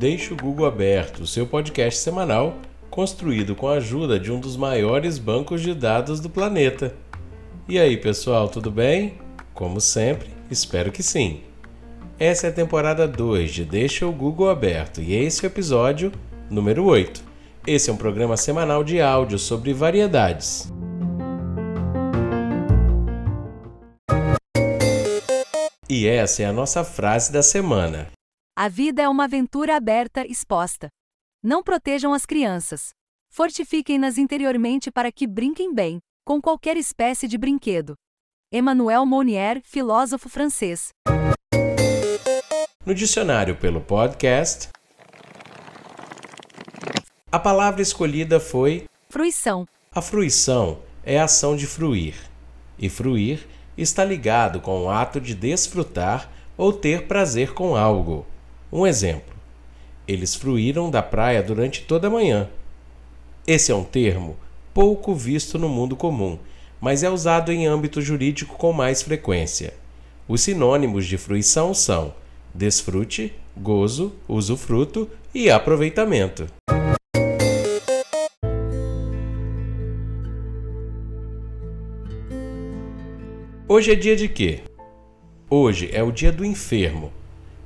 Deixe o Google aberto, seu podcast semanal, construído com a ajuda de um dos maiores bancos de dados do planeta. E aí, pessoal, tudo bem? Como sempre, espero que sim. Essa é a temporada 2 de Deixa o Google aberto e esse é o episódio número 8. Esse é um programa semanal de áudio sobre variedades. E essa é a nossa frase da semana. A vida é uma aventura aberta, exposta. Não protejam as crianças. Fortifiquem-nas interiormente para que brinquem bem, com qualquer espécie de brinquedo. Emmanuel Monnier, filósofo francês. No dicionário pelo podcast, a palavra escolhida foi fruição. A fruição é a ação de fruir, e fruir está ligado com o ato de desfrutar ou ter prazer com algo. Um exemplo: eles fruíram da praia durante toda a manhã. Esse é um termo pouco visto no mundo comum, mas é usado em âmbito jurídico com mais frequência. Os sinônimos de fruição são desfrute, gozo, usufruto e aproveitamento. Hoje é dia de quê? Hoje é o dia do enfermo.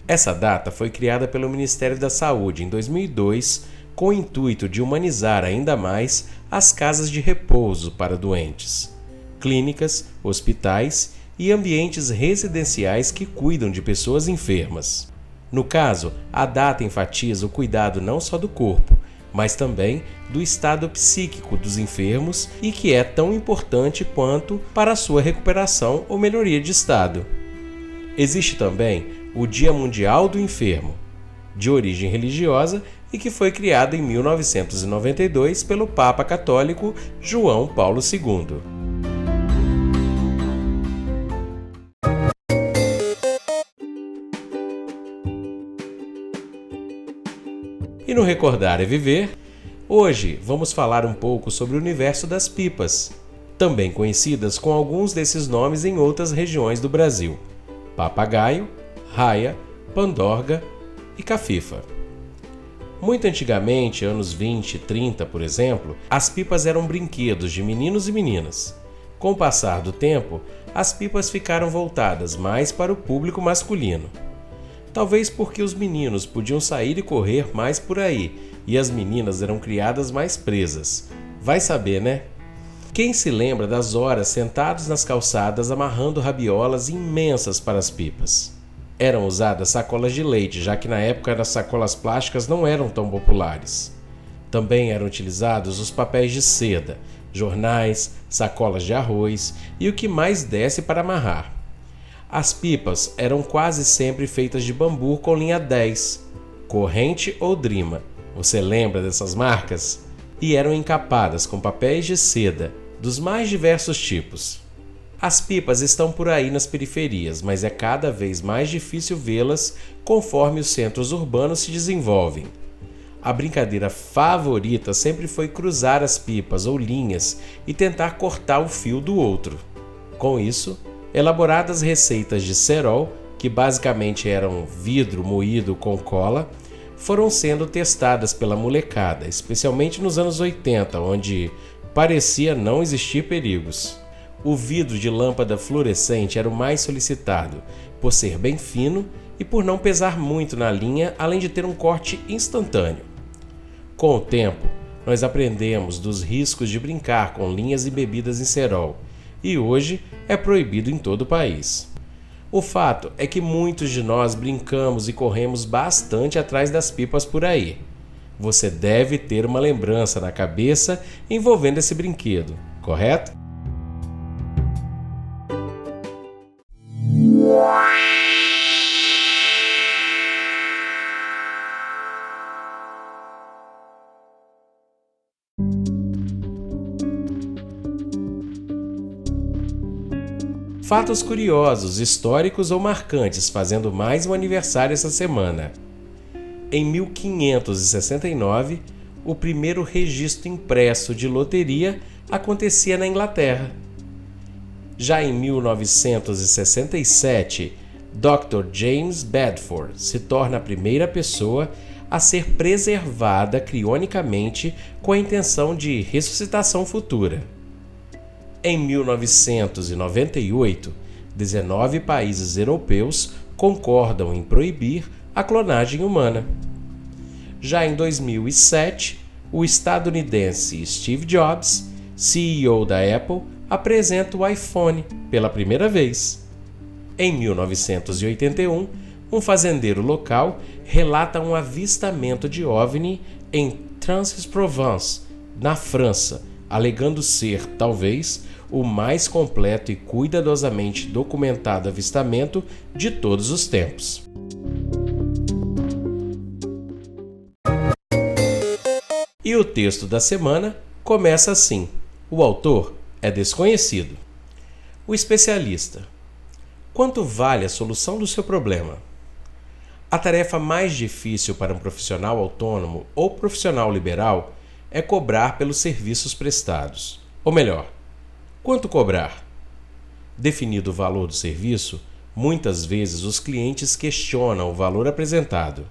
Essa data foi criada pelo Ministério da Saúde em 2002 com o intuito de humanizar ainda mais as casas de repouso para doentes, clínicas, hospitais e ambientes residenciais que cuidam de pessoas enfermas. No caso, a data enfatiza o cuidado não só do corpo, mas também do estado psíquico dos enfermos e que é tão importante quanto para a sua recuperação ou melhoria de estado. Existe também o Dia Mundial do Enfermo, de origem religiosa e que foi criado em 1992 pelo Papa Católico João Paulo II. E no Recordar é Viver, hoje vamos falar um pouco sobre o universo das pipas, também conhecidas com alguns desses nomes em outras regiões do Brasil: papagaio, raia, pandorga e cafifa. Muito antigamente, anos 20 e 30, por exemplo, as pipas eram brinquedos de meninos e meninas. Com o passar do tempo, as pipas ficaram voltadas mais para o público masculino. Talvez porque os meninos podiam sair e correr mais por aí e as meninas eram criadas mais presas. Vai saber, né? Quem se lembra das horas sentados nas calçadas amarrando rabiolas imensas para as pipas? Eram usadas sacolas de leite, já que na época as sacolas plásticas não eram tão populares. Também eram utilizados os papéis de seda, jornais, sacolas de arroz e o que mais desse para amarrar. As pipas eram quase sempre feitas de bambu com linha 10, corrente ou drima. Você lembra dessas marcas? E eram encapadas com papéis de seda, dos mais diversos tipos. As pipas estão por aí nas periferias, mas é cada vez mais difícil vê-las conforme os centros urbanos se desenvolvem. A brincadeira favorita sempre foi cruzar as pipas ou linhas e tentar cortar o fio do outro. Com isso, elaboradas receitas de cerol, que basicamente eram vidro moído com cola, foram sendo testadas pela molecada, especialmente nos anos 80, onde parecia não existir perigos. O vidro de lâmpada fluorescente era o mais solicitado, por ser bem fino e por não pesar muito na linha, além de ter um corte instantâneo. Com o tempo, nós aprendemos dos riscos de brincar com linhas e bebidas em cerol, e hoje é proibido em todo o país. O fato é que muitos de nós brincamos e corremos bastante atrás das pipas por aí. Você deve ter uma lembrança na cabeça envolvendo esse brinquedo, correto? Fatos curiosos, históricos ou marcantes fazendo mais um aniversário essa semana. Em 1569, o primeiro registro impresso de loteria acontecia na Inglaterra. Já em 1967, Dr. James Bedford se torna a primeira pessoa a ser preservada crionicamente com a intenção de ressuscitação futura. Em 1998, 19 países europeus concordam em proibir a clonagem humana. Já em 2007, o estadunidense Steve Jobs, CEO da Apple, apresenta o iPhone pela primeira vez. Em 1981, um fazendeiro local relata um avistamento de OVNI em Trans-Provence, na França, alegando ser, talvez, o mais completo e cuidadosamente documentado avistamento de todos os tempos. E o texto da semana começa assim: o autor é desconhecido. O especialista. Quanto vale a solução do seu problema? A tarefa mais difícil para um profissional autônomo ou profissional liberal é cobrar pelos serviços prestados. Ou melhor, quanto cobrar? Definido o valor do serviço, muitas vezes os clientes questionam o valor apresentado.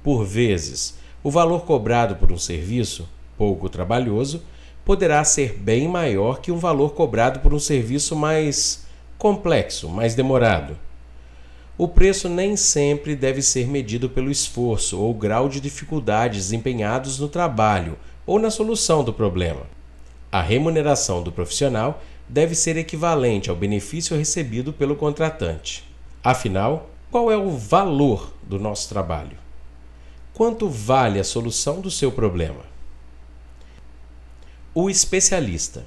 Por vezes, o valor cobrado por um serviço, pouco trabalhoso, poderá ser bem maior que um valor cobrado por um serviço mais complexo, mais demorado. O preço nem sempre deve ser medido pelo esforço ou grau de dificuldade desempenhados no trabalho ou na solução do problema. A remuneração do profissional deve ser equivalente ao benefício recebido pelo contratante. Afinal, qual é o valor do nosso trabalho? Quanto vale a solução do seu problema? O especialista.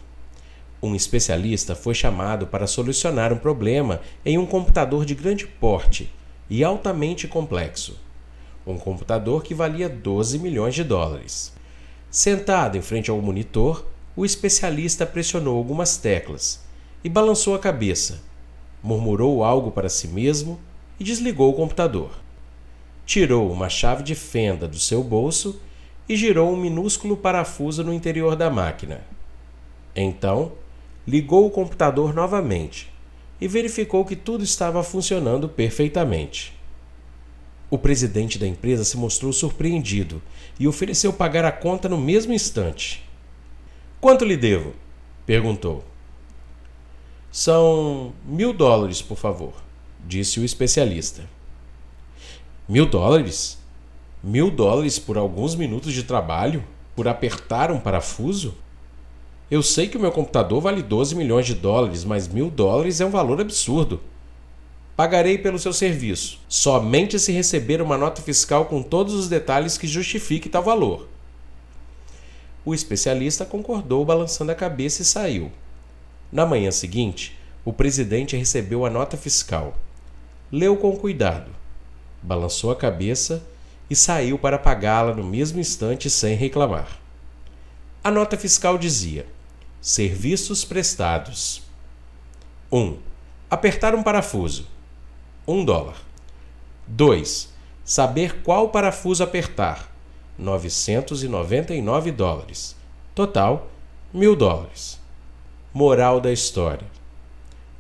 Um especialista foi chamado para solucionar um problema em um computador de grande porte e altamente complexo. Um computador que valia 12 milhões de dólares. Sentado em frente ao monitor, o especialista pressionou algumas teclas e balançou a cabeça, murmurou algo para si mesmo e desligou o computador. Tirou uma chave de fenda do seu bolso e girou um minúsculo parafuso no interior da máquina. Então, ligou o computador novamente e verificou que tudo estava funcionando perfeitamente. O presidente da empresa se mostrou surpreendido e ofereceu pagar a conta no mesmo instante. Quanto lhe devo? perguntou. São mil dólares, por favor, disse o especialista. Mil dólares? Mil dólares por alguns minutos de trabalho? Por apertar um parafuso? Eu sei que o meu computador vale 12 milhões de dólares, mas mil dólares é um valor absurdo. Pagarei pelo seu serviço, somente se receber uma nota fiscal com todos os detalhes que justifique tal valor. O especialista concordou, balançando a cabeça e saiu. Na manhã seguinte, o presidente recebeu a nota fiscal. Leu com cuidado, balançou a cabeça e saiu para pagá-la no mesmo instante sem reclamar. A nota fiscal dizia: Serviços prestados. 1. Um, apertar um parafuso. 1 um dólar. 2. Saber qual parafuso apertar. 999 dólares. Total, 1000 dólares. Moral da história: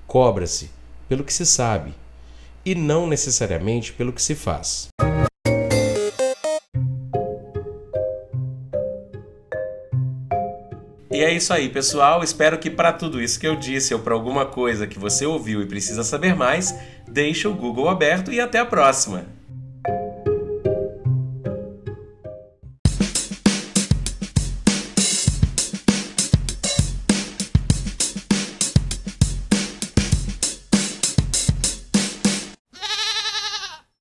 cobra-se pelo que se sabe e não necessariamente pelo que se faz. E é isso aí, pessoal. Espero que para tudo isso que eu disse ou para alguma coisa que você ouviu e precisa saber mais, deixe o Google aberto e até a próxima.